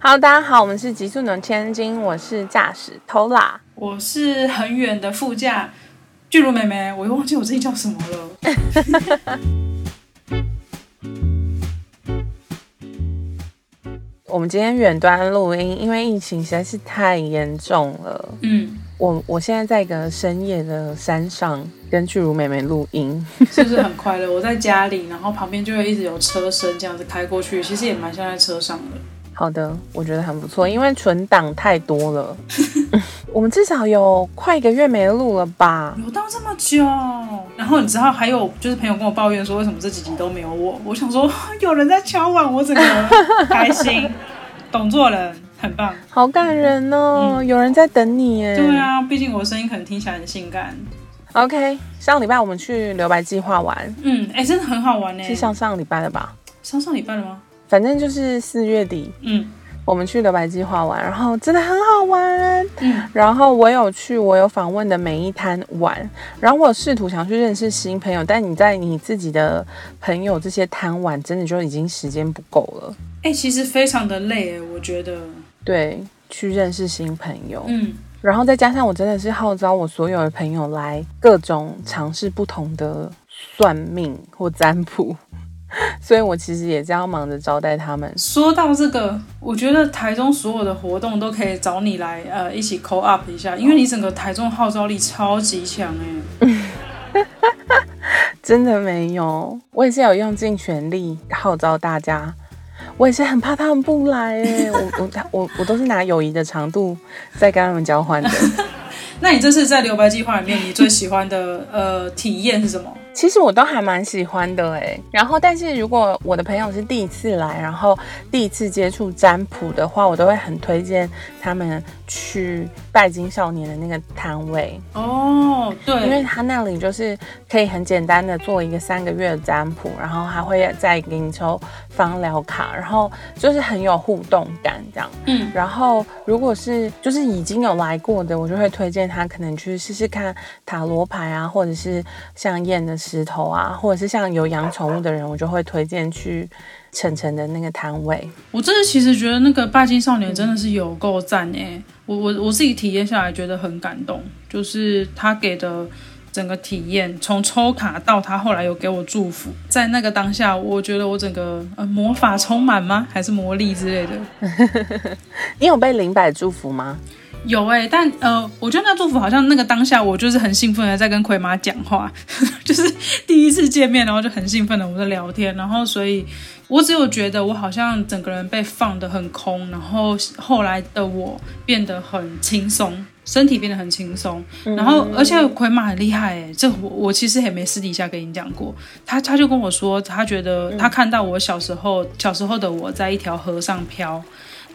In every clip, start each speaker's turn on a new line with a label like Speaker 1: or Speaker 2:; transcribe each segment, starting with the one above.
Speaker 1: Hello，大家好，我们是极速能千金，我是驾驶 Tola，
Speaker 2: 我是很远的副驾巨乳妹妹，我又忘记我自己叫什么了。
Speaker 1: 我们今天远端录音，因为疫情实在是太严重了。
Speaker 2: 嗯，
Speaker 1: 我我现在在一个深夜的山上跟巨乳妹妹录音，
Speaker 2: 是不是很快乐？我在家里，然后旁边就会一直有车声这样子开过去，其实也蛮像在车上的。
Speaker 1: 好的，我觉得很不错，因为存档太多了。我们至少有快一个月没录了吧？
Speaker 2: 有到这么久？然后你知道还有就是朋友跟我抱怨说，为什么这几集都没有我？我想说 有人在敲碗，我整个开心，懂做人，很棒。
Speaker 1: 好感人哦，有人在等你耶。
Speaker 2: 对啊，毕竟我的声音可能听起来很性感。
Speaker 1: OK，上礼拜我们去留白计划玩，
Speaker 2: 嗯，哎，真的很好玩呢。
Speaker 1: 是上上礼拜的吧？
Speaker 2: 上上礼拜了吗？
Speaker 1: 反正就是四月底，
Speaker 2: 嗯
Speaker 1: 我们去留白计划玩，然后真的很好玩。
Speaker 2: 嗯，
Speaker 1: 然后我有去我有访问的每一摊玩，然后我试图想去认识新朋友，但你在你自己的朋友这些摊玩，真的就已经时间不够了。
Speaker 2: 哎，其实非常的累哎，我觉得。
Speaker 1: 对，去认识新朋友，
Speaker 2: 嗯，
Speaker 1: 然后再加上我真的是号召我所有的朋友来各种尝试不同的算命或占卜，所以我其实也这样忙着招待他们。
Speaker 2: 说到这个，我觉得台中所有的活动都可以找你来，呃，一起 call up 一下，因为你整个台中号召力超级强哎。
Speaker 1: 真的没有，我也是有用尽全力号召大家。我也是很怕他们不来 哎，我我我我都是拿友谊的长度在跟他们交换的。
Speaker 2: 那你这次在留白计划里面，你最喜欢的呃体验是什么？
Speaker 1: 其实我都还蛮喜欢的哎，然后但是如果我的朋友是第一次来，然后第一次接触占卜的话，我都会很推荐他们去拜金少年的那个摊位，
Speaker 2: 哦，对。
Speaker 1: 因为，他那里就是可以很简单的做一个三个月的占卜，然后还会再给你抽芳疗卡，然后就是很有互动感这样。
Speaker 2: 嗯，
Speaker 1: 然后如果是就是已经有来过的，我就会推荐他可能去试试看塔罗牌啊，或者是像验的石头啊，或者是像有养宠物的人，我就会推荐去晨晨的那个摊位。
Speaker 2: 我真的其实觉得那个拜金少年真的是有够赞哎，我我我自己体验下来觉得很感动，就是他给的。整个体验，从抽卡到他后来有给我祝福，在那个当下，我觉得我整个呃魔法充满吗？还是魔力之类的？
Speaker 1: 你有被零百祝福吗？
Speaker 2: 有哎、但呃，我觉得那祝福好像那个当下，我就是很兴奋的在跟葵妈讲话，就是第一次见面，然后就很兴奋的我们在聊天，然后所以我只有觉得我好像整个人被放得很空，然后后来的我变得很轻松，身体变得很轻松，然后而且葵妈很厉害哎，这我我其实也没私底下跟你讲过，他他就跟我说，他觉得他看到我小时候小时候的我在一条河上漂。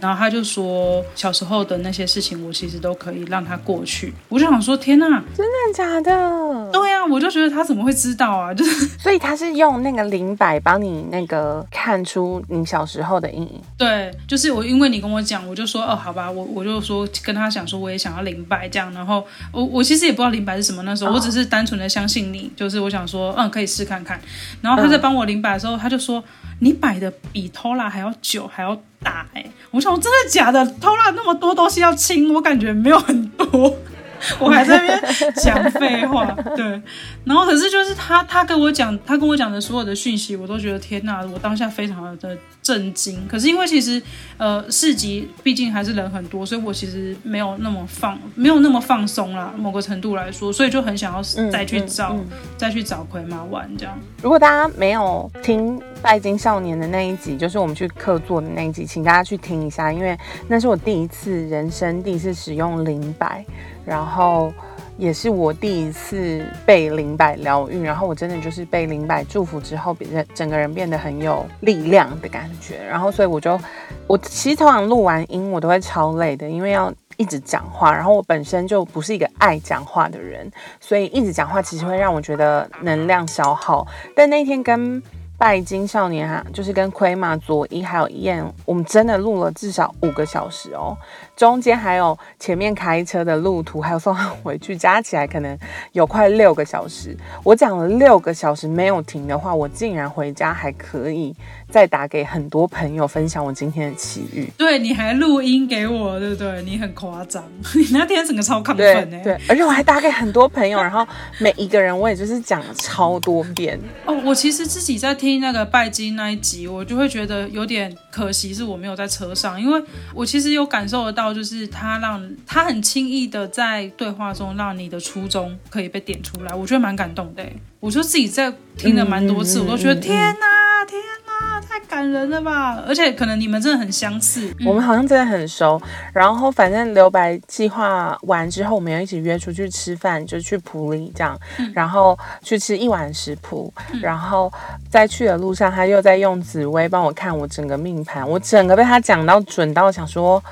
Speaker 2: 然后他就说，小时候的那些事情，我其实都可以让他过去。我就想说，天呐，
Speaker 1: 真的假的？
Speaker 2: 对呀、我就觉得他怎么会知道啊？就是
Speaker 1: 所以他是用那个灵摆帮你那个看出你小时候的阴影。
Speaker 2: 对，就是我，因为你跟我讲，我就说，哦，好吧，我我就说跟他讲说，我也想要灵摆这样。然后我我其实也不知道灵摆是什么，那时候、我只是单纯的相信你，就是我想说，嗯，可以试看看。然后他在帮我灵摆的时候，他就说，你摆的比偷拉还要久，还要大哎、我想说真的假的？偷了那么多东西要清，我感觉没有很多。我还在那边讲废话，对，然后可是就是他，他跟我讲，他跟我讲的所有的讯息，我都觉得天哪，我当下非常的震惊。可是因为其实呃市集毕竟还是人很多，所以我其实没有那么放，没有那么放松啦，某个程度来说，所以就很想要再去找，
Speaker 1: 嗯
Speaker 2: 再去找葵妈玩这样。
Speaker 1: 如果大家没有听拜金少年的那一集，就是我们去客座的那一集，请大家去听一下，因为那是我第一次人生第一次使用零百，然后也是我第一次被灵摆疗愈，然后我真的就是被灵摆祝福之后，人整个人变得很有力量的感觉，然后所以我就我其实通常录完音我都会超累的，因为要。一直讲话，然后我本身就不是一个爱讲话的人，所以一直讲话其实会让我觉得能量消耗。但那天跟拜金少年哈，就是跟奎马、佐伊还有燕，我们真的录了至少五个小时哦。中间还有前面开车的路途，还有送他回去，加起来可能有快六个小时。我讲了六个小时没有停的话，我竟然回家还可以再打给很多朋友分享我今天的奇遇。
Speaker 2: 对，你还录音给我，对不对？你很夸张，你那天整个超亢奋呢。
Speaker 1: 对，而且我还打给很多朋友，然后每一个人我也就是讲了超多遍。
Speaker 2: 哦，我其实自己在听那个拜金那一集，我就会觉得有点可惜，是我没有在车上，因为我其实有感受得到。就是他让他很轻易的在对话中让你的初衷可以被点出来，我觉得蛮感动的。我就自己在听了蛮多次，我都觉得天哪，天哪，太感人了吧！而且可能你们真的很相似，
Speaker 1: 我们好像真的很熟。然后反正留白计划完之后，我们要一起约出去吃饭，就去普里这样，然后去吃一碗食谱。然后在去的路上，他又在用紫薇帮我看我整个命盘，我整个被他讲到准到想说。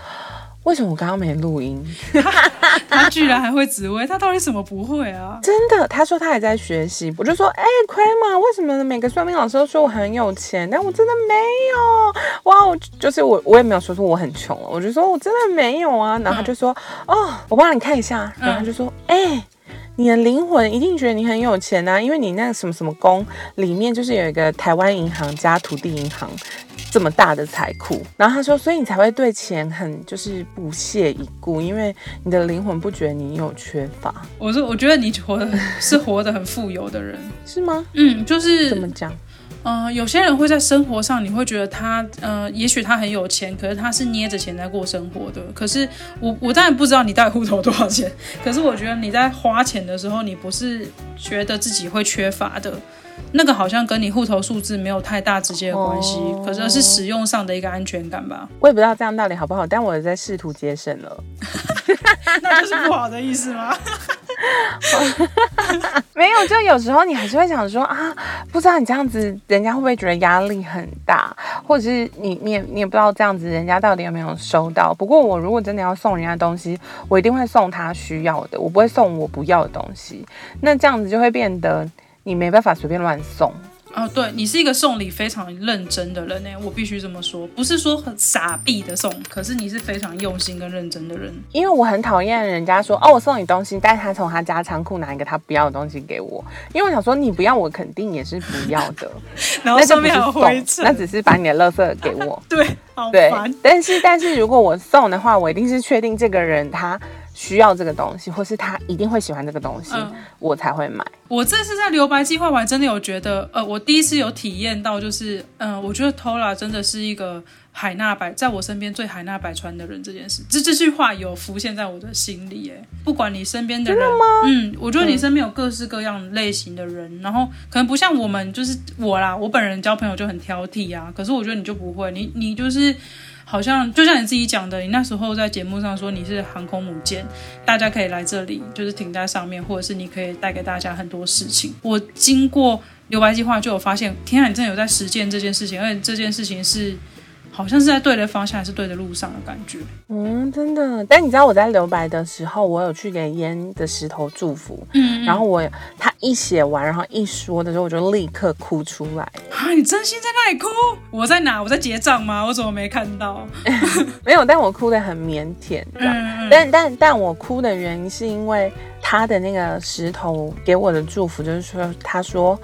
Speaker 1: 为什么我刚刚没录音？
Speaker 2: 他居然还会指挥，他到底什么不会啊？
Speaker 1: 真的，他说他还在学习。我就说，哎，亏吗？为什么每个算命老师都说我很有钱，但我真的没有？哇，我就是我，我也没有说出我很穷我就说我真的没有啊。然后他就说，哦，我帮你看一下。然后他就说，哎，你的灵魂一定觉得你很有钱呐，因为你那个什么什么宫里面就是有一个台湾银行加土地银行。这么大的财库，然后他说，所以你才会对钱很就是不屑一顾，因为你的灵魂不觉得你有缺乏。
Speaker 2: 我说，我觉得你活的是活得很富有的人，
Speaker 1: 是吗？
Speaker 2: 嗯，就是
Speaker 1: 怎么讲？
Speaker 2: 嗯，有些人会在生活上，你会觉得他，呃，也许他很有钱，可是他是捏着钱在过生活的。可是我，我当然不知道你到底户头多少钱，可是我觉得你在花钱的时候，你不是觉得自己会缺乏的。那个好像跟你户头数字没有太大直接的关系，可是是使用上的一个安全感吧。
Speaker 1: 我也不知道这样到底好不好，但我在试图节省了，
Speaker 2: 那就是不好的意思吗？
Speaker 1: 没有，就有时候你还是会想说啊，不知道你这样子，人家会不会觉得压力很大，或者是你你也你也不知道这样子，人家到底有没有收到。不过我如果真的要送人家东西，我一定会送他需要的，我不会送我不要的东西。那这样子就会变得。你没办法随便乱送
Speaker 2: 哦，对你是一个送礼非常认真的人呢，我必须这么说，不是说很傻逼的送，可是你是非常用心跟认真的人。
Speaker 1: 因为我很讨厌人家说哦，我送你东西，但是他从他家仓库拿一个他不要的东西给我，因为我想说你不要，我肯定也是不要的。
Speaker 2: 然后上面还有灰尘，
Speaker 1: 那只是把你的垃圾给我。
Speaker 2: 对，好烦。
Speaker 1: 但是但是如果我送的话，我一定是确定这个人他。需要这个东西，或是他一定会喜欢这个东西，我才会买。
Speaker 2: 我这次在留白计划，我还真的有觉得，呃，我第一次有体验到，就是，嗯，我觉得 Tola 真的是一个海纳百，在我身边最海纳百川的人。这件事，这这句话有浮现在我的心里。哎，不管你身边的人，嗯，我觉得你身边有各式各样类型的人，然后可能不像我们，就是我啦，我本人交朋友就很挑剔啊。可是我觉得你就不会，你你就是。好像就像你自己讲的，你那时候在节目上说你是航空母舰，大家可以来这里，就是停在上面，或者是你可以带给大家很多事情。我经过留白计划就有发现，天啊，你真的有在实践这件事情，而且这件事情是。好像是在对的方向，还是对的路上的感觉。
Speaker 1: 嗯，真的。但你知道我在留白的时候，我有去给烟的石头祝福。嗯。然后我他一写完，然后一说的时候，我就立刻哭出来。
Speaker 2: 啊！你真心在那里哭？我在哪？我在结账吗？我怎么没看到？
Speaker 1: 没有，但我哭的很腼腆。嗯。但但但我哭的原因是因为他的那个石头给我的祝福，就是说，他说，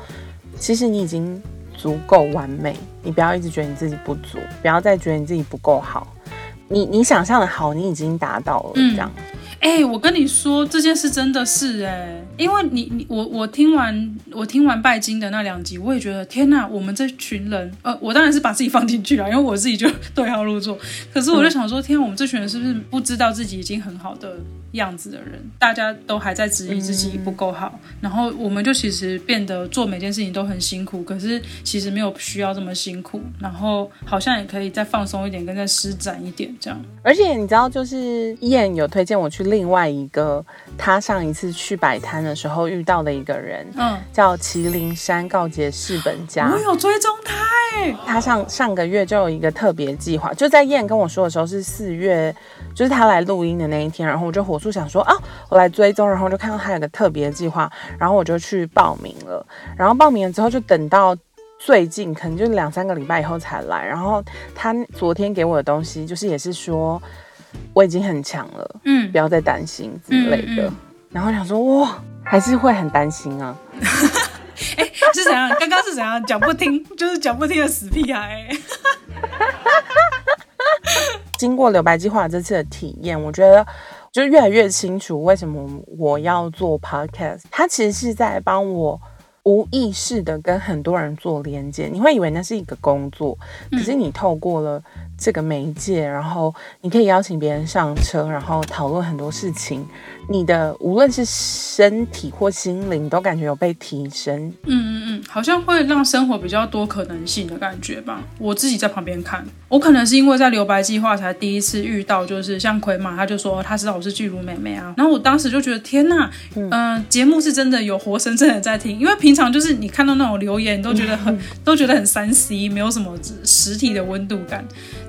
Speaker 1: 其实你已经。足够完美，你不要一直觉得你自己不足，不要再觉得你自己不够好。你你想象的好，你已经达到了，这样。
Speaker 2: 哎，我跟你说这件事真的是哎，因为你你我我听完我听完拜金的那两集，我也觉得天哪，我们这群人，呃，我当然是把自己放进去了，因为我自己就 对号入座。可是我就想说，天，我们这群人是不是不知道自己已经很好的样子的人？大家都还在质疑自己不够好，然后我们就其实变得做每件事情都很辛苦，可是其实没有需要这么辛苦，然后好像也可以再放松一点，跟再施展一点这样。
Speaker 1: 而且你知道，就是燕有推荐我去另外一个他上一次去摆摊的时候遇到的一个人，嗯，叫麒麟山告捷士本家。
Speaker 2: 我有追踪他哎，
Speaker 1: 他上上个月就有一个特别计划，就在燕跟我说的时候是四月，就是他来录音的那一天，然后我就火速想说啊，我来追踪，然后就看到他有个特别计划，然后我就去报名了，然后报名了之后就等到最近可能就是两三个礼拜以后才来，然后他昨天给我的东西就是也是说我已经很强了，
Speaker 2: 嗯
Speaker 1: 不要再担心之类的。
Speaker 2: 嗯嗯
Speaker 1: 然后想说哇，还是会很担心啊。
Speaker 2: 哎是怎样？刚刚是怎样？讲不听，就是讲不听的死屁孩、
Speaker 1: 经过留白计划这次的体验，我觉得就越来越清楚为什么我要做 podcast。它其实是在帮我无意识的跟很多人做连接。你会以为那是一个工作，可是你透过了这个媒介，然后你可以邀请别人上车，然后讨论很多事情。你的无论是身体或心灵，都感觉有被提升。
Speaker 2: 嗯嗯嗯，好像会让生活比较多可能性的感觉吧。我自己在旁边看，我可能是因为在留白计划才第一次遇到，就是像奎玛，他就说他知道我是巨乳妹妹啊，然后我当时就觉得天呐，嗯、节目是真的有活生生的在听，因为平常就是你看到那种留言，你都觉得很、都觉得很三 C，没有什么实体的温度感。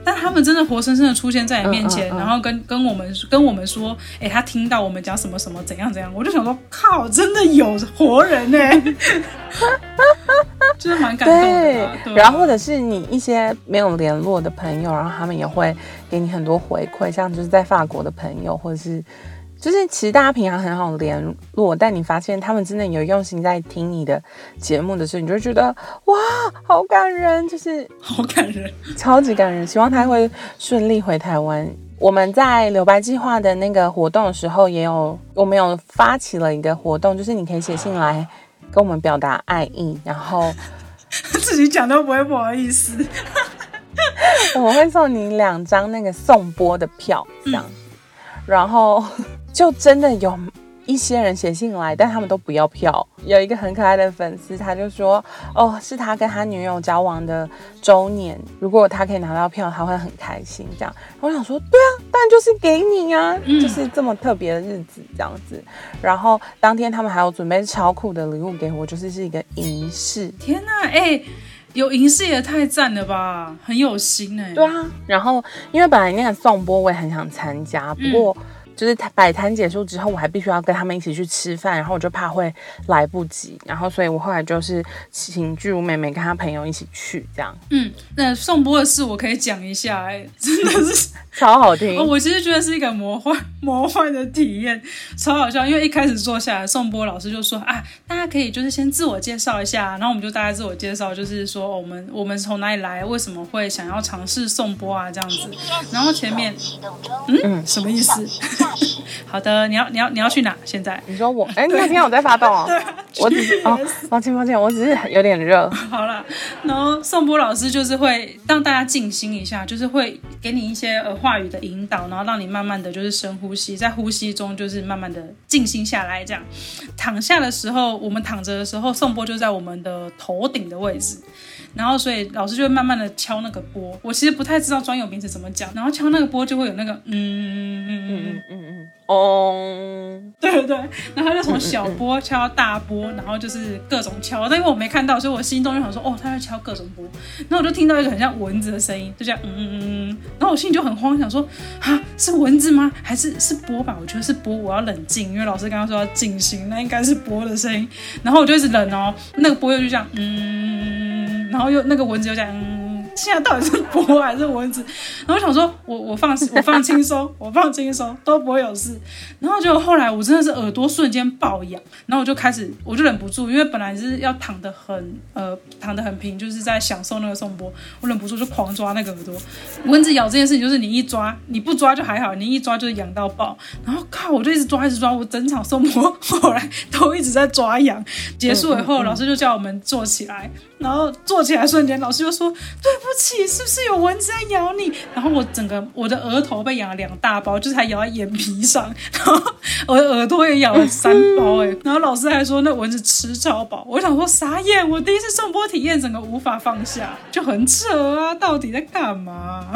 Speaker 2: 但他们真的活生生的出现在你面前，
Speaker 1: 嗯嗯嗯
Speaker 2: 然后跟跟我们跟我们说，哎、他听到我们讲什么什么怎样怎样，我就想说，靠，真的有活人呢、就是蛮感动的
Speaker 1: 对
Speaker 2: 啊。对啊
Speaker 1: 然后或者是你一些没有联络的朋友，然后他们也会给你很多回馈，像就是在法国的朋友，或者是就是其实大家平常很好联络，但你发现他们真的有用心在听你的节目的时候，你就会觉得哇，好感人，就是
Speaker 2: 好感人。
Speaker 1: 超级感人。希望他会顺利回台湾。我们在留白计划的那个活动的时候，也有我们有发起了一个活动，就是你可以写信来跟我们表达爱意，然后。
Speaker 2: 自己讲都不会不好意思。
Speaker 1: 我们会送你两张那个送播的票，这样，然后就真的有一些人写信来，但他们都不要票。有一个很可爱的粉丝，他就说：“哦，是他跟他女友交往的周年，如果他可以拿到票，他会很开心。”这样，我想说：“对啊，当然就是给你啊，就是这么特别的日子这样子。”然后当天他们还有准备超酷的礼物给我，就是是一个银饰。
Speaker 2: 天呐，哎、有银饰也太赞了吧，很有心哎、
Speaker 1: 对啊，然后因为本来那个颂钵我也很想参加，不过就是摆摊结束之后，我还必须要跟他们一起去吃饭，然后我就怕会来不及，然后所以我后来就是请巨乳妹妹跟她朋友一起去，这样
Speaker 2: 嗯，那颂钵的事我可以讲一下哎、真的是。
Speaker 1: 超好听。
Speaker 2: 哦，我其实觉得是一个魔幻魔幻的体验，超好笑。因为一开始坐下来，宋波老师就说啊，大家可以就是先自我介绍一下，然后我们就大家自我介绍，就是说、哦我们我们从哪里来，为什么会想要尝试颂钵啊这样子。然后前面嗯什么意思？好的，你要你要你要去哪？现在
Speaker 1: 你说我，哎、你有听到我在发动 啊？我只是哦，抱歉抱歉，我只是有点热。
Speaker 2: 好了，然后宋波老师就是会让大家静心一下，就是会给你一些呃话语的引导，然后让你慢慢的就是深呼吸，在呼吸中就是慢慢的静心下来。这样躺下的时候，我们躺着的时候，宋波就在我们的头顶的位置，然后所以老师就会慢慢的敲那个波。我其实不太知道专有名词怎么讲，然后敲那个波就会有那个嗯嗯嗯嗯嗯
Speaker 1: 嗯嗯，哦，
Speaker 2: 对对对，然后他就从小波敲到大波，然后就是各种敲，但因为我没看到，所以我心中就想说，哦，他在敲各种波，然后我就听到一个很像蚊子的声音，就这样，嗯嗯嗯嗯，然后我心里就很慌，想说，啊，是蚊子吗？还是是波吧？我觉得是波，我要冷静，因为老师刚刚说要静心，那应该是波的声音，然后我就一直冷哦，那个波又就这样，嗯，然后又那个蚊子又这样，嗯。现在到底是波还是蚊子？然后我想说我我放 我放轻松，我放轻松都不会有事。然后就后来我真的是耳朵瞬间爆痒，然后我就开始我就忍不住，因为本来是要躺得很呃躺得很平，就是在享受那个颂钵，我忍不住就狂抓那个耳朵。蚊子咬这件事情就是你一抓，你不抓就还好，你一抓就是痒到爆。然后靠，我就一直抓一直抓，我整场颂钵后来都一直在抓痒。结束以后，老师就叫我们坐起来，然后坐起来瞬间，老师就说对不不起，是不是有蚊子在咬你？然后我整个我的额头被咬了两大包，就是还咬在眼皮上，然后我的耳朵也咬了三包哎、然后老师还说那蚊子吃超饱，我想说傻眼，我第一次送波体验，整个无法放下，就很扯啊，到底在干嘛？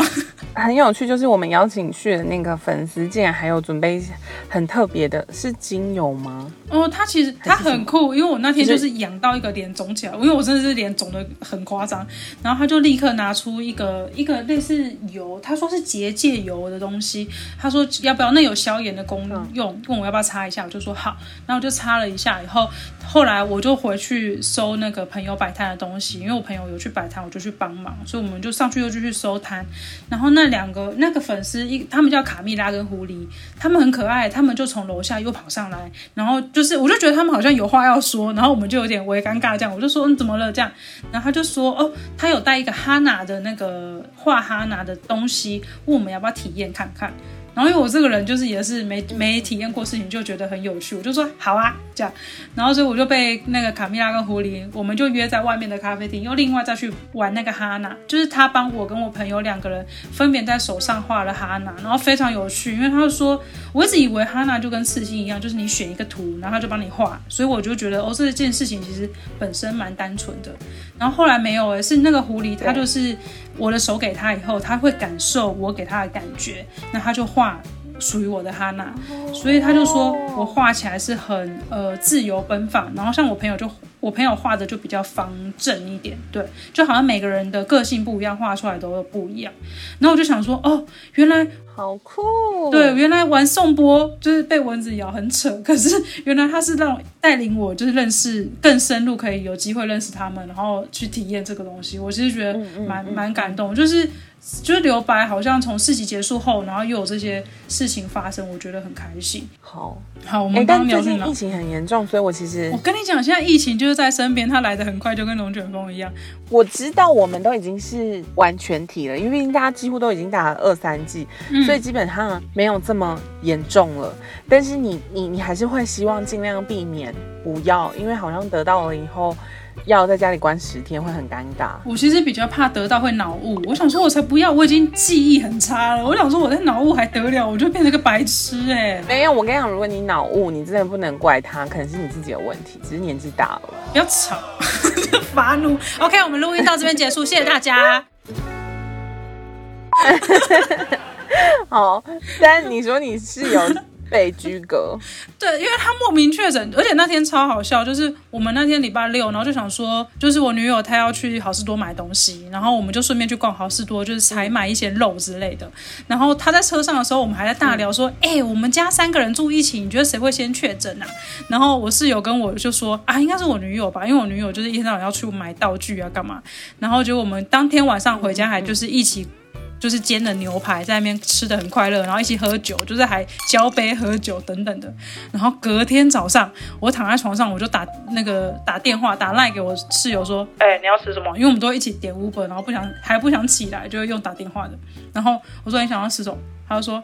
Speaker 1: 很有趣，就是我们邀请去的那个粉丝，竟然还有准备很特别的，是精油吗？
Speaker 2: 哦，他其实他很酷，因为我那天
Speaker 1: 就
Speaker 2: 就是是痒到一个脸肿起来，因为我真的是脸肿的很夸张，然后他就立刻拿出一个一个类似油，他说是结界油的东西，他说要不要？那有消炎的功用，问我要不要擦一下，我就说好，然后我就擦了一下以后，后来我就回去收那个朋友摆摊的东西，因为我朋友有去摆摊，我就去帮忙，所以我们就上去又继续收摊，然后那那两个那个粉丝一他们叫卡蜜拉跟狐狸，他们很可爱，他们就从楼下又跑上来，然后就是我就觉得他们好像有话要说，然后我们就有点微尴尬这样，我就说嗯怎么了这样，然后他就说哦他有带一个哈娜的那个画哈娜的东西，问我们要不要体验看看。然后因为我这个人就是也是没没体验过事情，就觉得很有趣，我就说好啊这样，然后所以我就被那个卡蜜拉跟狐狸，我们就约在外面的咖啡厅，又另外再去玩那个哈娜，就是他帮我跟我朋友两个人分别在手上画了哈娜，然后非常有趣，因为他就说我一直以为哈娜就跟刺青一样，就是你选一个图，然后他就帮你画，所以我就觉得哦这件事情其实本身蛮单纯的，然后后来没有诶，是那个狐狸，它就是我的手给他以后，他会感受我给他的感觉，那他就画属于我的哈娜，所以他就说我画起来是很呃自由奔放，然后像我朋友就我朋友画的就比较方正一点，对，就好像每个人的个性不一样，画出来都有不一样。然后我就想说，哦，原来
Speaker 1: 好酷。
Speaker 2: 对，，原来玩颂钵就是被蚊子咬很扯，可是原来他是让带领我就是认识更深入，可以有机会认识他们，然后去体验这个东西。我其实觉得蛮蛮感动，就是就是留白，好像从四集结束后，然后又有这些事情发生，我觉得很开心。
Speaker 1: 好。
Speaker 2: 好，我
Speaker 1: 哎、
Speaker 2: 们刚聊去哪
Speaker 1: 最近疫？情很严重，所以我其实
Speaker 2: 我跟你讲，现在疫情就是在身边，它来的很快，就跟龙卷风一样。
Speaker 1: 我知道我们都已经是完全体了，因为毕竟大家几乎都已经打了二三剂，
Speaker 2: 嗯
Speaker 1: 所以基本上没有这么严重了。但是你你你还是会希望尽量避免不要，因为好像得到了以后要在家里关十天会很尴尬。
Speaker 2: 我其实比较怕得到会脑雾，我想说，我才不要，我已经记忆很差了。我想说，我在脑雾还得了，我就变成个白痴哎、
Speaker 1: 没有，我跟你讲，如果你脑雾，你真的不能怪他，可能是你自己有问题，只是年纪大了。
Speaker 2: 不要吵，发怒。OK，我们录音到这边结束，谢谢大家。
Speaker 1: 好，但你说你室友被居隔，
Speaker 2: 对，因为他莫名确诊，而且那天超好笑，就是我们那天礼拜六，然后就想说，就是我女友她要去好事多买东西，然后我们就顺便去逛好事多，就是采买一些肉之类的。然后她在车上的时候，我们还在大聊说，哎、我们家三个人住一起，你觉得谁会先确诊啊？然后我室友跟我就说啊，应该是我女友吧，因为我女友就是一天到晚要去买道具啊，干嘛？然后结果我们当天晚上回家还就是一起。就是煎的牛排，在那边吃的很快乐，然后一起喝酒，就是还交杯喝酒等等的。然后隔天早上，我躺在床上，我就打那个打电话打赖给我室友说，哎、你要吃什么？因为我们都一起点 Uber，然后不想还不想起来，就会用打电话的。然后我说你想要吃什么？他就说，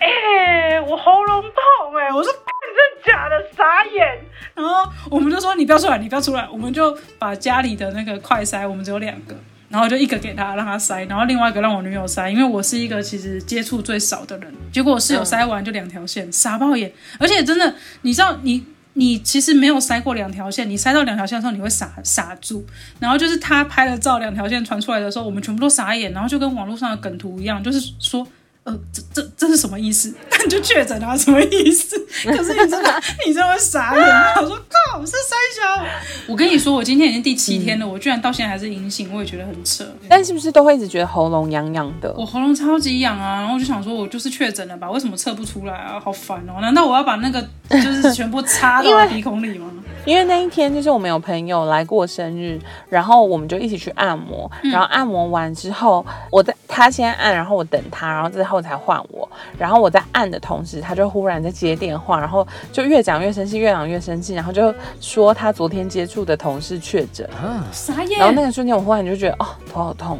Speaker 2: 哎、我喉咙痛哎、我说 真的假的？傻眼。然后我们就说你不要出来，你不要出来，我们就把家里的那个快塞，我们只有两个。然后就一个给他让他塞，然后另外一个让我女友塞，因为我是一个其实接触最少的人。结果我室友塞完就两条线，傻爆眼。而且真的，你知道你。你其实没有塞过两条线，你塞到两条线的时候，你会傻傻住。然后就是他拍了照，两条线传出来的时候，我们全部都傻眼，然后就跟网络上的梗图一样，就是说，呃，这这这是什么意思？那 你就确诊啊，什么意思？可是你真的 你真的会傻眼。我说靠，是三小。我跟你说，我今天已经第七天了，我居然到现在还是阴性，我也觉得很扯。
Speaker 1: 但是不是都会一直觉得喉咙痒痒的？
Speaker 2: 我喉咙超级痒啊，然后我就想说，我就是确诊了吧？为什么测不出来啊？好烦哦！难道我要把那个就是全部插到 鼻孔里吗？
Speaker 1: 因为那一天就是我们有朋友来过生日，然后我们就一起去按摩，然后按摩完之后，我在他先按，然后我等他，然后最后才换我，然后我在按的同时，他就忽然在接电话，然后就越讲越生气，越讲越生气，然后就说他昨天接触的同事确诊，
Speaker 2: 傻眼，
Speaker 1: 然后那个瞬间我忽然就觉得哦头好痛，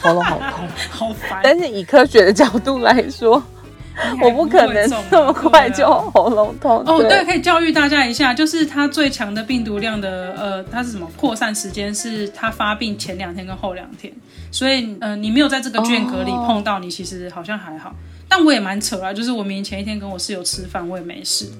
Speaker 1: 喉咙好痛，
Speaker 2: 好烦。
Speaker 1: 但是以科学的角度来说，我不可能这么快就喉咙痛。
Speaker 2: 哦，对，可以教育大家一下，就是它最强的病毒量的呃，它是什么扩散时间是它发病前两天跟后两天，所以呃，你没有在这个间隔里
Speaker 1: 哦
Speaker 2: 碰到，你其实好像还好。但我也蛮扯啊，就是我明明前一天跟我室友吃饭，我也没事。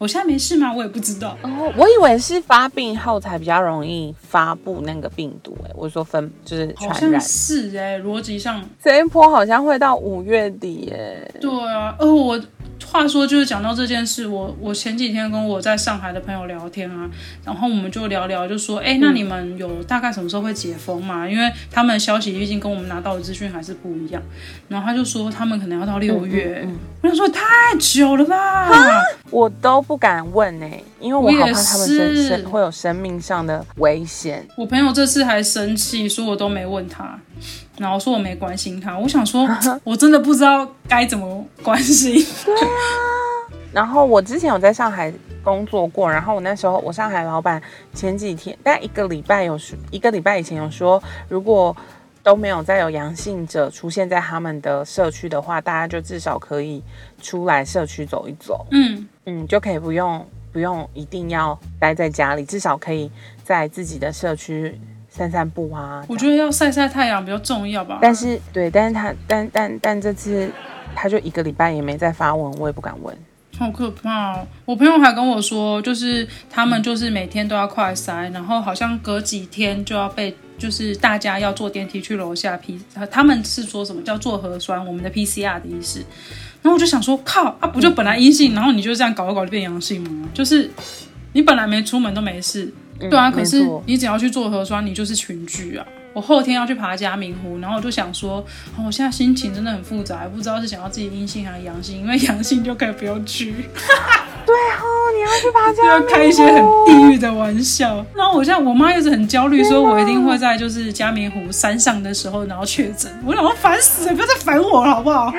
Speaker 2: 我现在没事吗？我也不知道。
Speaker 1: 哦，我以为是发病后才比较容易发布那个病毒、哎，我说分就是
Speaker 2: 好像
Speaker 1: 传染，
Speaker 2: 是哎、逻辑上
Speaker 1: 这一波好像会到五月底、哎，
Speaker 2: 对啊。哦，我话说就是讲到这件事，我我前几天跟我在上海的朋友聊天啊，然后我们就聊聊，就说，哎，那你们有大概什么时候会解封嘛？因为他们的消息毕竟跟我们拿到的资讯还是不一样。然后他就说他们可能要到六月，我想说太久了吧？
Speaker 1: 我都不敢问哎、因为我好怕他们生会有生命上的危险。
Speaker 2: 我朋友这次还生气，说我都没问他，然后说我没关心他。我想说，我真的不知道该怎么关心。
Speaker 1: 对啊然后我之前有在上海工作过，然后我那时候我上海老板前几天，大概一个礼拜有说，一个礼拜以前有说，如果都没有再有阳性者出现在他们的社区的话，大家就至少可以出来社区走一走，
Speaker 2: 嗯，
Speaker 1: 嗯，就可以不用不用一定要待在家里，至少可以在自己的社区散散步啊。
Speaker 2: 我觉得要晒晒太阳比较重要吧。
Speaker 1: 但是对，但是他但但但这次他就一个礼拜也没再发文，我也不敢问。
Speaker 2: 好可怕哦！我朋友还跟我说，就是他们就是每天都要快筛，然后好像隔几天就要被，就是大家要坐电梯去楼下 P，他们是说什么叫做核酸，我们的 PCR 的意思。然后我就想说，靠啊，不就本来阴性，然后你就这样搞一搞就变阳性吗？就是你本来没出门都没事，对啊，
Speaker 1: 嗯
Speaker 2: 可是你只要去做核酸，你就是群聚啊。我后天要去爬嘉明湖，然后我就想说，哦，我现在心情真的很复杂，不知道是想要自己阴性还是阳性，因为阳性就可以不用去。
Speaker 1: 对哦，你要去爬
Speaker 2: 就 要
Speaker 1: 家
Speaker 2: 开一些很地狱的玩笑。然后我现在我妈一直很焦虑，说我一定会在就是嘉明湖山上的时候然后确诊。我想说烦死了，不要再烦我了好不好？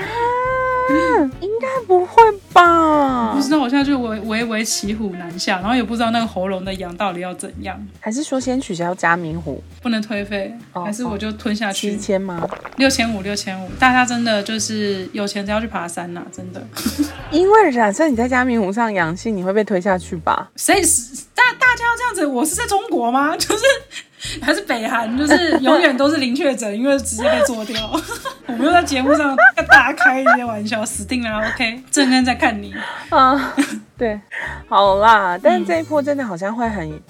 Speaker 1: 应该不会吧
Speaker 2: 不？知道我现在就微微微骑虎难下，然后也不知道那个喉咙的痒到底要怎样，
Speaker 1: 还是说先取消加明湖
Speaker 2: 不能退费，
Speaker 1: 哦
Speaker 2: 还是我就吞下
Speaker 1: 七
Speaker 2: 去？
Speaker 1: 千吗？
Speaker 2: 六千五，六千五，大家真的就是有钱才要去爬山呐、真的。
Speaker 1: 因为假设你在嘉明湖上阳性，你会被推下去吧？
Speaker 2: 谁大大家要这样子？我是在中国吗？就是还是北韩，就是永远都是零确诊，因为直接被做掉。我们又在节目上跟大家开一些玩笑，死定了。OK，正恩在看你。
Speaker 1: 啊，对，好啦，但是这一波真的好像会很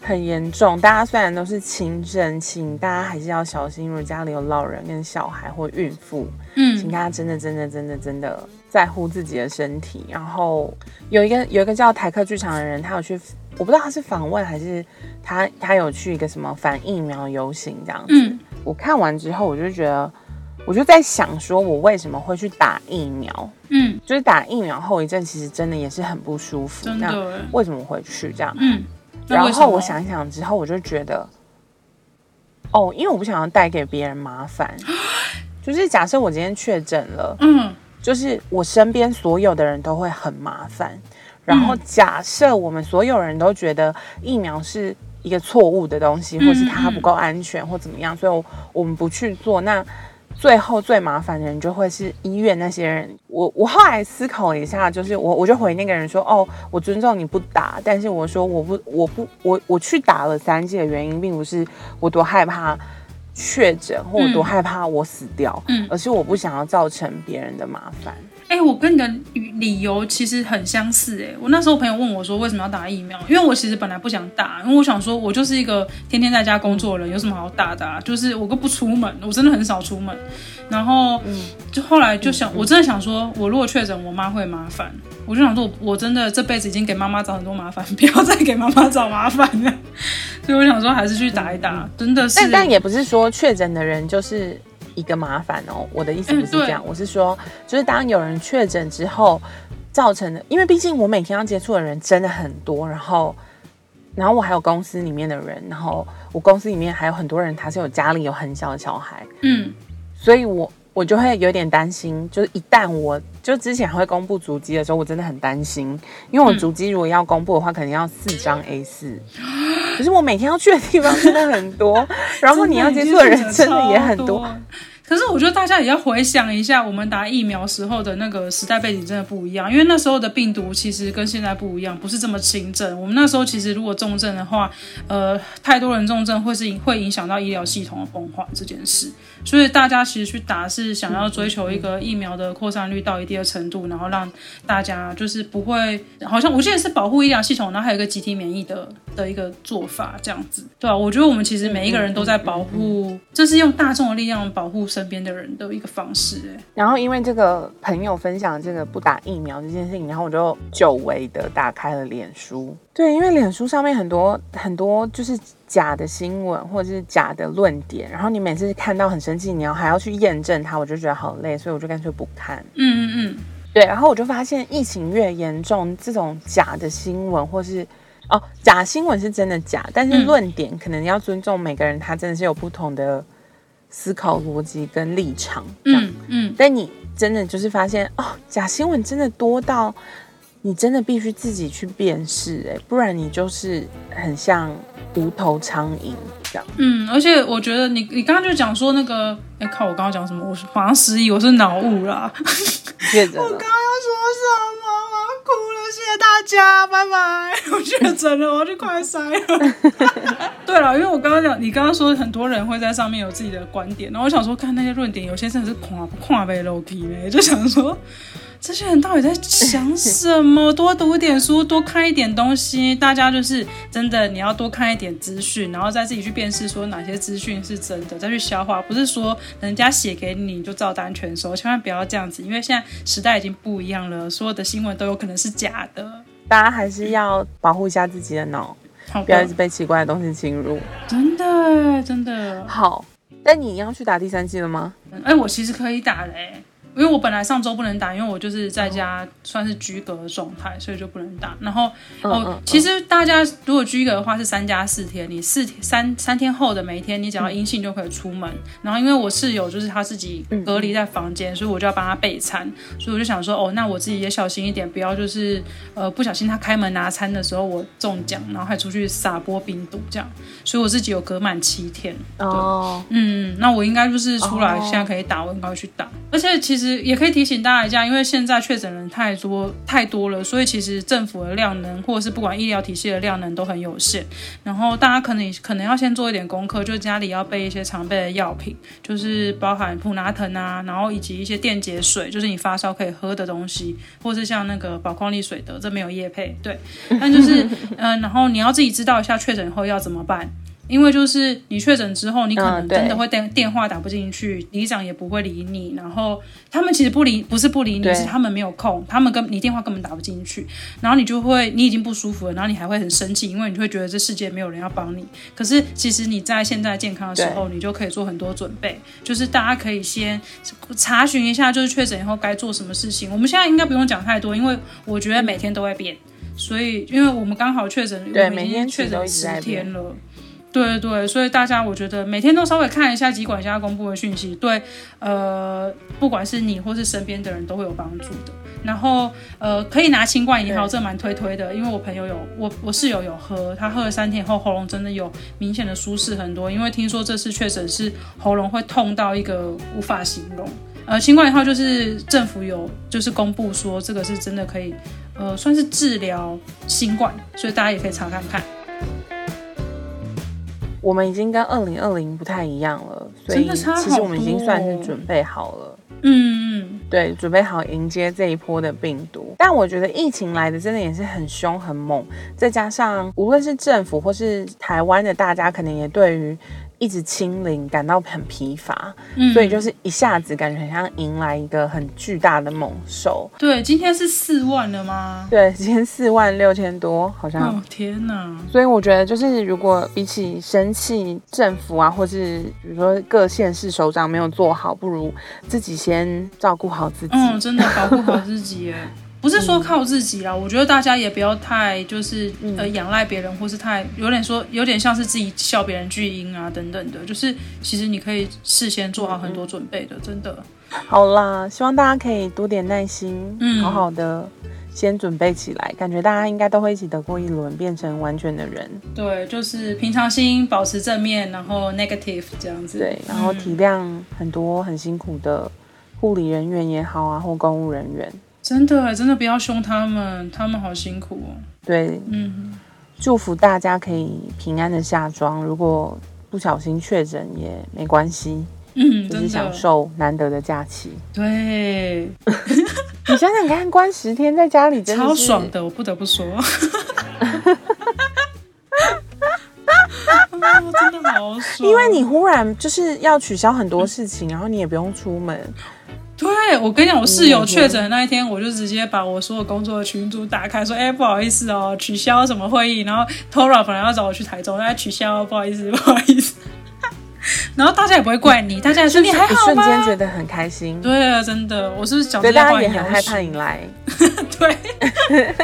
Speaker 1: 很严重。大家虽然都是轻症，请大家还是要小心。如果家里有老人跟小孩或孕妇，嗯请
Speaker 2: 嗯
Speaker 1: 大家真的真的真的真的在乎自己的身体。然后有一个有一个叫台客剧场的人，他有去，我不知道他是访问还是他他有去一个什么反疫苗游行这样子。
Speaker 2: 嗯
Speaker 1: 我看完之后，我就觉得，我就在想，说我为什么会去打疫苗？
Speaker 2: 嗯，
Speaker 1: 就是打疫苗后遗症，其实真的也是很不舒服。那。为什么会去这样？
Speaker 2: 嗯，
Speaker 1: 然后我想一想之后，我就觉得，哦，因为我不想要带给别人麻烦。就是假设我今天确诊了，
Speaker 2: 嗯
Speaker 1: 就是我身边所有的人都会很麻烦。然后
Speaker 2: 嗯
Speaker 1: 假设我们所有人都觉得疫苗是一个错误的东西，或是它不够安全或怎么样，所以我我们不去做，那最后最麻烦的人就会是医院那些人。我我后来思考了一下，就是我我就回那个人说，哦，我尊重你不打，但是我说我不我不我我去打了三剂的原因，并不是我多害怕。确诊或我多
Speaker 2: 嗯
Speaker 1: 害怕我死掉，
Speaker 2: 嗯
Speaker 1: 而是我不想要造成别人的麻烦。
Speaker 2: 哎、我跟你的理由其实很相似。哎，我那时候朋友问我说为什么要打疫苗，因为我其实本来不想打，因为我想说我就是一个天天在家工作的人，有什么好打的、啊？就是我都不出门，我真的很少出门。然后就后来就想，我真的想说，我如果确诊，我妈会麻烦。我就想说我，我真的这辈子已经给妈妈找很多麻烦，不要再给妈妈找麻烦了。所以我想说，还是去打一打，真的是。
Speaker 1: 但但也不是说确诊的人就是一个麻烦哦。我的意思不是这样，我是说，就是当有人确诊之后造成的，因为毕竟我每天要接触的人真的很多，然后。然后我还有公司里面的人，然后我公司里面还有很多人，他是有家里有很小的小孩，
Speaker 2: 嗯
Speaker 1: 所以我我就会有点担心，就是一旦我就之前会公布足迹的时候，我真的很担心，因为我
Speaker 2: 嗯
Speaker 1: 足迹如果要公布的话，可能要四张 A 四，可是我每天要去的地方真的很多，然后你要接触的人真的也很多，。
Speaker 2: 可是我觉得大家也要回想一下，我们打疫苗时候的那个时代背景真的不一样，因为那时候的病毒其实跟现在不一样，不是这么轻症。我们那时候其实如果重症的话，呃，太多人重症会是会影响到医疗系统的崩坏这件事。所以大家其实去打是想要追求一个疫苗的扩散率到一定的程度，然后让大家就是不会，好像我记得是保护医疗系统，然后还有一个集体免疫的的一个做法这样子，对吧？我觉得我们其实每一个人都在保护，这是用大众的力量保护身边的人的一个方式。哎，
Speaker 1: 然后因为这个朋友分享这个不打疫苗这件事情，然后我就久违的打开了脸书。对，因为脸书上面很多很多就是假的新闻或者是假的论点，然后你每次看到很生气，你要还要去验证它，我就觉得好累，所以我就干脆不看。
Speaker 2: 嗯嗯嗯，
Speaker 1: 对，然后我就发现疫情越严重，这种假的新闻或是哦假新闻是真的假，但是论点可能要尊重每个人，他真的是有不同的思考逻辑跟立场。嗯嗯，但你真的就是发现哦，假新闻真的多到。你真的必须自己去辨识，哎，不然你就是很像无头苍蝇这样。
Speaker 2: 嗯，而且我觉得你你刚刚就讲说那个，哎，靠，我刚刚讲什么？我是马上失忆，我是脑雾啦。我刚刚要说什么？哭了，谢谢大家，拜拜。我觉得真的，我要去快塞了。对了，因为我刚刚讲，你刚刚说很多人会在上面有自己的观点，然后我想说看那些论点，有些真的是跨跨被楼梯呢，就想说。这些人到底在想什么？多读一点书，多看一点东西。大家就是真的，你要多看一点资讯，然后再自己去辨识，说哪些资讯是真的，再去消化。不是说人家写给你你就照单全收，千万不要这样子，因为现在时代已经不一样了，所有的新闻都有可能是假的。
Speaker 1: 大家还是要保护一下自己的脑，不要一直被奇怪的东西侵入。
Speaker 2: 真的，真的
Speaker 1: 好。但你要去打第三季了吗？
Speaker 2: 哎，我其实可以打嘞。因为我本来上周不能打，因为我就是在家算是居隔的状态，所以就不能打。然后哦，其实大家如果居隔的话是三加四天，你四天三三天后的每一天，你只要阴性就可以出门。然后因为我室友就是他自己隔离在房间，所以我就要帮他备餐，所以我就想说哦，那我自己也小心一点，不要就是呃不小心他开门拿餐的时候我中奖，然后还出去撒播病毒这样。所以我自己有隔满七天。哦，嗯，那我应该就是出来现在可以打，我应该会去打。而且其实。也可以提醒大家一下，因为现在确诊人太多太多了，所以其实政府的量能或者是不管医疗体系的量能都很有限。然后大家可能可能要先做一点功课，就家里要备一些常备的药品，就是包含普拿疼啊，然后以及一些电解水，就是你发烧可以喝的东西，或是像那个宝矿力水的，这没有液配，对。但就是嗯，然后你要自己知道一下确诊后要怎么办。因为就是你确诊之后，你可能真的会电电话打不进去，里长也不会理你，然后他们其实不理，不是不理你，是他们没有空，他们跟你电话根本打不进去，然后你就会你已经不舒服了，然后你还会很生气，因为你会觉得这世界没有人要帮你。可是其实你在现在健康的时候，你就可以做很多准备，就是大家可以先查询一下，就是确诊以后该做什么事情。我们现在应该不用讲太多，因为我觉得每天都会变，所以因为我们刚好确诊，
Speaker 1: 对，每
Speaker 2: 天确诊十天了。对对所以大家我觉得每天都稍微看一下疾管家公布的讯息，对，呃，不管是你或是身边的人都会有帮助的。然后呃，可以拿新冠一号，这蛮推推的，因为我朋友有，我我室友有喝，他喝了三天后喉咙真的有明显的舒适很多。因为听说这次确诊是喉咙会痛到一个无法形容。呃，新冠一号就是政府有就是公布说这个是真的可以，呃，算是治疗新冠，所以大家也可以查看看。
Speaker 1: 我们已经跟二零二零不太一样了，所以其实我们已经算是准备好了。嗯嗯，对，准备好迎接这一波的病毒。但我觉得疫情来的真的也是很凶很猛，再加上无论是政府或是台湾的大家，可能也对于。一直清零，感到很疲乏，所以就是一下子感觉很像迎来一个很巨大的猛兽。
Speaker 2: 对，今天是四万了吗？
Speaker 1: 对，今天四万六千多，好像。
Speaker 2: 哦天哪！
Speaker 1: 所以我觉得，就是如果比起生气政府啊，或是比如说各县市首长没有做好，不如自己先照顾好自己。
Speaker 2: 嗯，真的保护好自己。不是说靠自己啦，我觉得大家也不要太就是呃仰赖别人，或是太有点说有点像是自己笑别人巨婴啊等等的，就是其实你可以事先做好很多准备的，真的。
Speaker 1: 好啦，希望大家可以多点耐心，嗯，好好的。先准备起来，感觉大家应该都会一起得过一轮，变成完全的人。
Speaker 2: 对，就是平常心，保持正面，然后 negative 这样子。
Speaker 1: 对，然后体谅很多很辛苦的护理人员也好啊，或公务人员。
Speaker 2: 真的，真的不要凶他们，他们好辛苦哦。
Speaker 1: 对，嗯，祝福大家可以平安的下庄，如果不小心确诊也没关系。
Speaker 2: 嗯，
Speaker 1: 就是享受难得的假期。
Speaker 2: 对，
Speaker 1: 你想想看，关十天在家里，
Speaker 2: 超爽的，我不得不说。真的好爽，
Speaker 1: 因为你忽然就是要取消很多事情，然后你也不用出门。
Speaker 2: 对，我跟你讲，我室友确诊的那一天，我就直接把我所有工作的群组打开，说：“哎，不好意思哦，取消什么会议。”然后 Tora 本来要找我去台中，他取消，不好意思，不好意思。然后大家也不会怪你，大家说你还好
Speaker 1: 吗？瞬间觉得很开心。
Speaker 2: 对啊，真的，我是小
Speaker 1: 对大家也很害怕你来。
Speaker 2: 对，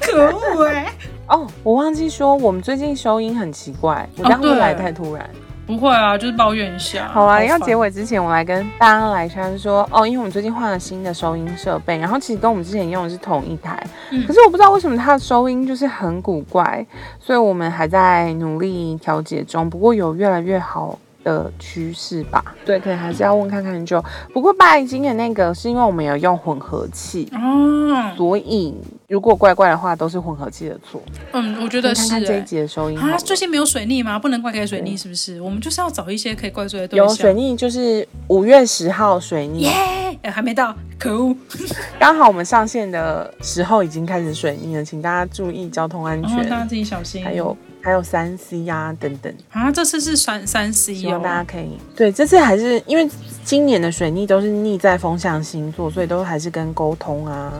Speaker 2: 可恶哎！
Speaker 1: 哦，我忘记说，我们最近收音很奇怪，我刚刚来太突然。
Speaker 2: 不会啊，就是抱怨一下。
Speaker 1: 好啊，要结尾之前，我来跟大家来先说哦，因为我们最近换了新的收音设备，然后其实跟我们之前用的是同一台，可是我不知道为什么它的收音就是很古怪，所以我们还在努力调节中，不过有越来越好。的趋势吧，对，可能还是要问看看就。不过拜金的那个是因为我们有用混合器哦，所以如果怪怪的话，都是混合器的错。
Speaker 2: 嗯，我觉得是。
Speaker 1: 看看这一集的收音啊，
Speaker 2: 最近没有水逆吗？不能怪给水逆是不是？我们就是要找一些可以怪罪的东
Speaker 1: 西。有水逆就是五月十号水逆，
Speaker 2: 耶，还没到，可恶！
Speaker 1: 刚好我们上线的时候已经开始水逆了，请大家注意交通安全，
Speaker 2: 大家自己小心。
Speaker 1: 还有。还有三 C 呀，等等
Speaker 2: 啊，这次是三三 C 哦，
Speaker 1: 希望大家可以对这次还是因为今年的水逆都是逆在风象星座，所以都还是跟沟通啊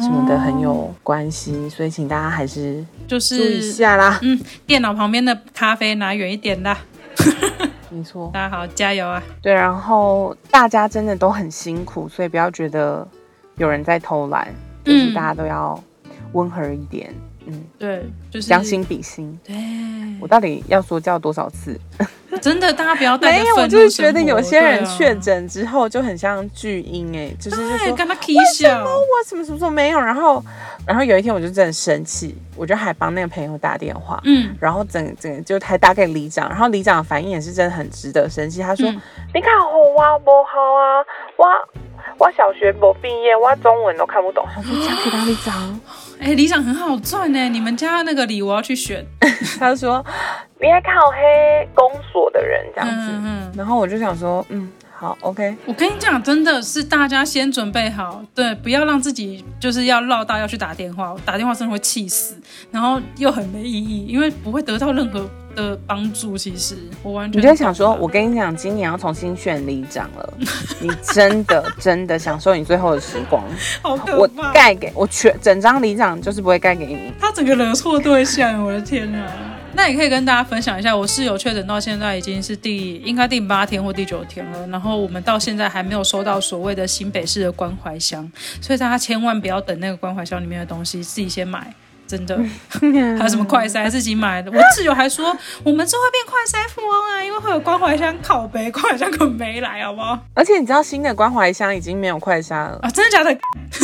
Speaker 1: 什么的很有关系，所以请大家还是
Speaker 2: 就是
Speaker 1: 注意一下啦。
Speaker 2: 嗯，电脑旁边的咖啡拿远一点啦。
Speaker 1: 没错，
Speaker 2: 大家好，加油啊！
Speaker 1: 对，然后大家真的都很辛苦，所以不要觉得有人在偷懒，就是大家都要温和一点。
Speaker 2: 嗯，对，就是
Speaker 1: 将心比心。
Speaker 2: 对，
Speaker 1: 我到底要说教多少次？
Speaker 2: 真的，大家不要带
Speaker 1: 没有，我就是觉得有些人确诊之后就很像巨婴，哎，就是就说为什么我什么什么什么没有？然后，然后有一天我就真的生气，我就还帮那个朋友打电话，嗯，然后整整就还打给里长，然后里长的反应也是真的很值得生气。他说：“你看好啊，不好啊，我。”我小学没毕业，我中文都看不懂。他说嫁给他里长，
Speaker 2: 哎，里长很好赚呢。你们家那个礼我要去选。
Speaker 1: 他说你还靠黑公所的人这样子，然后我就想说，嗯。好，OK。
Speaker 2: 我跟你讲，真的是大家先准备好，对，不要让自己就是要绕道要去打电话，打电话真的会气死，然后又很没意义，因为不会得到任何的帮助。其实我完全，
Speaker 1: 你就想说，我跟你讲，今年要重新选里长了，你真的真的享受你最后的时光。
Speaker 2: 好可
Speaker 1: 我盖给我全整张里长就是不会盖给你。
Speaker 2: 他整个惹错对象，我的天啊！那也可以跟大家分享一下，我室友确诊到现在已经是第应该第八天或第九天了，然后我们到现在还没有收到所谓的新北市的关怀箱，所以大家千万不要等那个关怀箱里面的东西，自己先买。真的，还有什么快筛自己买的？我室友还说，我们之后变快筛富翁啊，因为会有关怀箱拷贝，关怀箱可没来，好不好？
Speaker 1: 而且你知道新的关怀箱已经没有快筛了
Speaker 2: 啊？真的假的？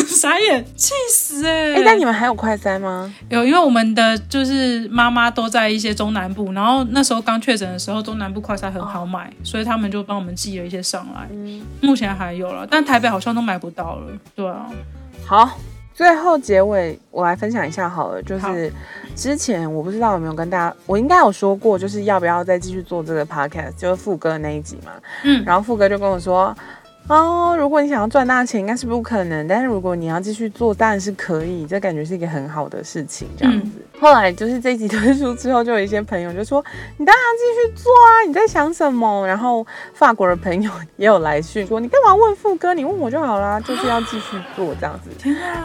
Speaker 2: 傻眼，气死哎！
Speaker 1: 哎，但你们还有快筛吗？
Speaker 2: 有，因为我们的就是妈妈都在一些中南部，然后那时候刚确诊的时候，中南部快筛很好买，所以他们就帮我们寄了一些上来。嗯，目前还有了，但台北好像都买不到了。对啊，
Speaker 1: 好。最后结尾，我来分享一下好了，就是之前我不知道有没有跟大家，我应该有说过，就是要不要再继续做这个 podcast，就是副歌那一集嘛。嗯，然后副歌就跟我说。哦，如果你想要赚大钱，应该是不可能。但是如果你要继续做，当然是可以。这感觉是一个很好的事情，这样子。后来就是这集推出之后，就有一些朋友就说：“你当然要继续做啊，你在想什么？”然后法国的朋友也有来讯说：“你干嘛问副哥？你问我就好啦，就是要继续做这样子。”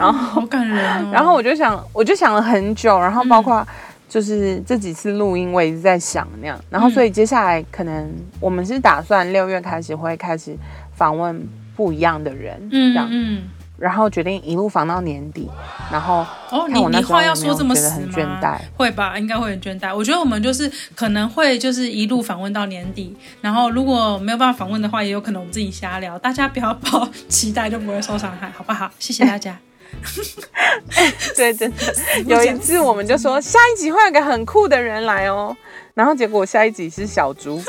Speaker 2: 然后好感人。
Speaker 1: 然后我就想，我就想了很久，然后包括就是这几次录音，我一直在想那样。然后所以接下来可能我们是打算六月开始会开始。访问不一样的人，嗯这样，嗯然后决定一路访到年底，然后
Speaker 2: 哦，你你话要说这么
Speaker 1: 死吗？
Speaker 2: 会吧，应该会很倦怠。我觉得我们就是可能会就是一路访问到年底，然后如果没有办法访问的话，也有可能我们自己瞎聊，大家不要抱 期待就不会受伤害，好不好？谢谢大家。
Speaker 1: 对，真的 有一次我们就说下一集会有个很酷的人来哦，然后结果下一集是小猪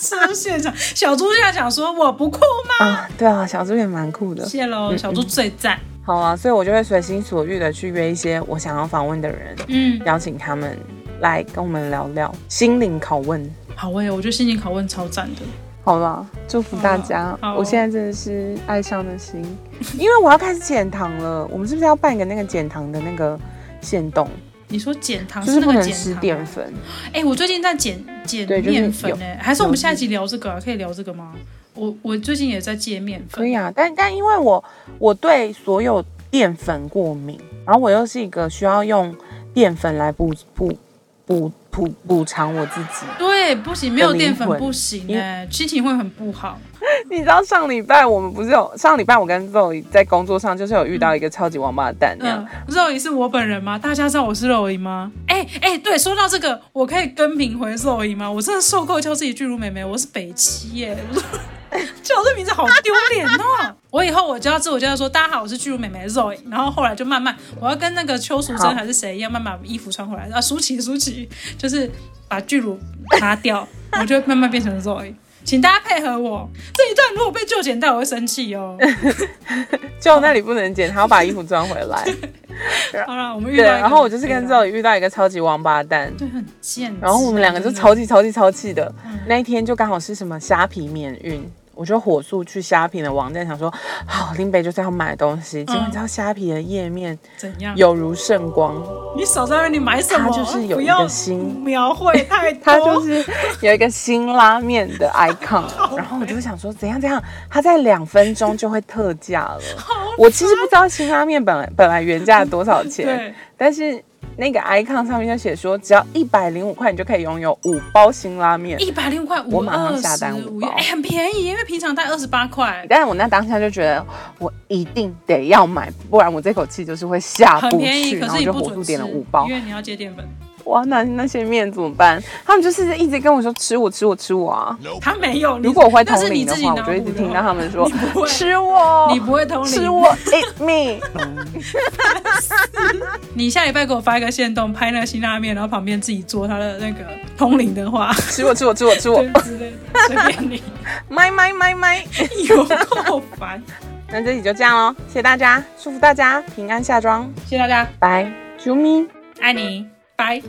Speaker 2: 车现场，小猪现在想说我不酷吗？
Speaker 1: 啊，对啊，小猪也蛮酷的。
Speaker 2: 谢喽，小猪最赞。
Speaker 1: 好啊，所以我就会随心所欲的去约一些我想要访问的人，
Speaker 2: 嗯，
Speaker 1: 邀请他们来跟我们聊聊心灵拷问。
Speaker 2: 好诶，我觉得心灵拷问超赞的。
Speaker 1: 好了，祝福大家！我现在真的是爱上了心，因为我要开始减糖了。我们是不是要办一个那个减糖的那个限动？
Speaker 2: 你说减糖
Speaker 1: 就是
Speaker 2: 那
Speaker 1: 不能吃
Speaker 2: 个减糖
Speaker 1: 淀粉。
Speaker 2: 哎、我最近在减减面粉
Speaker 1: 有
Speaker 2: 哎、还是我们下一集聊这个、啊？可以聊这个吗？我我最近也在戒面粉，
Speaker 1: 可以啊，但但因为我我对所有淀粉过敏，然后我又是一个需要用淀粉来补补补补补偿我自己。
Speaker 2: 对，不行，没有淀粉不行哎、心情会很不好。
Speaker 1: 你知道上礼拜我们不是有上礼拜我跟 Zoe 在工作上就是有遇到一个超级王八蛋那样
Speaker 2: 嗯，，肉姨是我本人吗？大家知道我是肉姨吗？哎、哎、对，说到这个，我可以跟评回肉姨吗？我真的受够叫自己巨乳妹妹，我是北七耶，叫这名字好丢脸哦！我以后我就要自我介绍说，大家好，我是巨乳妹妹肉姨。然后后来就慢慢，我要跟那个邱淑
Speaker 1: 好
Speaker 2: 贞还是谁一样，慢慢把衣服穿回来。啊，舒淇，舒淇，就是把巨乳拿掉，我就慢慢变成 Zoe。请大家配合我，这一段如果被旧剪到，我会生气哦。
Speaker 1: 就那里不能剪，他要把衣服装回来。
Speaker 2: 好了，我们遇
Speaker 1: 对，
Speaker 2: 到
Speaker 1: 然后我就是跟 Zoe 遇到一个超级王八蛋，
Speaker 2: 对很贱，
Speaker 1: 然后我们两个就超级超级超气的。
Speaker 2: 嗯
Speaker 1: 那一天就刚好是什么虾皮免运，我就火速去虾皮的网站想说，好，林北就是要买东西。结果你知道虾皮的页面
Speaker 2: 怎样？
Speaker 1: 有如圣光，
Speaker 2: 你少在那边，你买什么？
Speaker 1: 它就是有一个新
Speaker 2: 描绘太多，
Speaker 1: 它就是有一个新拉面的 icon，然后我就想说怎样怎样，它在两分钟就会特价了。我其实不知道新拉面本来本来原价多少钱，
Speaker 2: 对，
Speaker 1: 但是那个 icon 上面就写说，只要一百零五块，你就可以拥有五包新拉面。
Speaker 2: 一百零五块，
Speaker 1: 我马上下单
Speaker 2: 五
Speaker 1: 五包
Speaker 2: 哎，很便宜，因为平常带二十八块，
Speaker 1: 但是我那当下就觉得，我一定得要买，不然我这口气就是会下不
Speaker 2: 很便宜，
Speaker 1: 去。
Speaker 2: 可
Speaker 1: 然后就火速
Speaker 2: 是你不准吃，
Speaker 1: 点了五包
Speaker 2: 因，为你要接淀粉。
Speaker 1: 哇，那那些面怎么办？他们就是一直跟我说吃我吃我吃我啊！
Speaker 2: 他没有，
Speaker 1: 如果我会通灵的话，我就一直听到他们说吃我，
Speaker 2: 你不会通灵，
Speaker 1: 吃我，eat me。
Speaker 2: 你下礼拜给我发一个线动，拍那个辛拉面，然后旁边自己做他的那个通灵的话，
Speaker 1: 吃我吃我吃我吃我
Speaker 2: 对，之类的，随便你，
Speaker 1: 买买买买。
Speaker 2: 有够烦。
Speaker 1: 那这里就这样喽，谢谢大家，祝福大家平安下庄，
Speaker 2: 谢谢大家，
Speaker 1: 拜，啾咪。
Speaker 2: 爱你，Bye.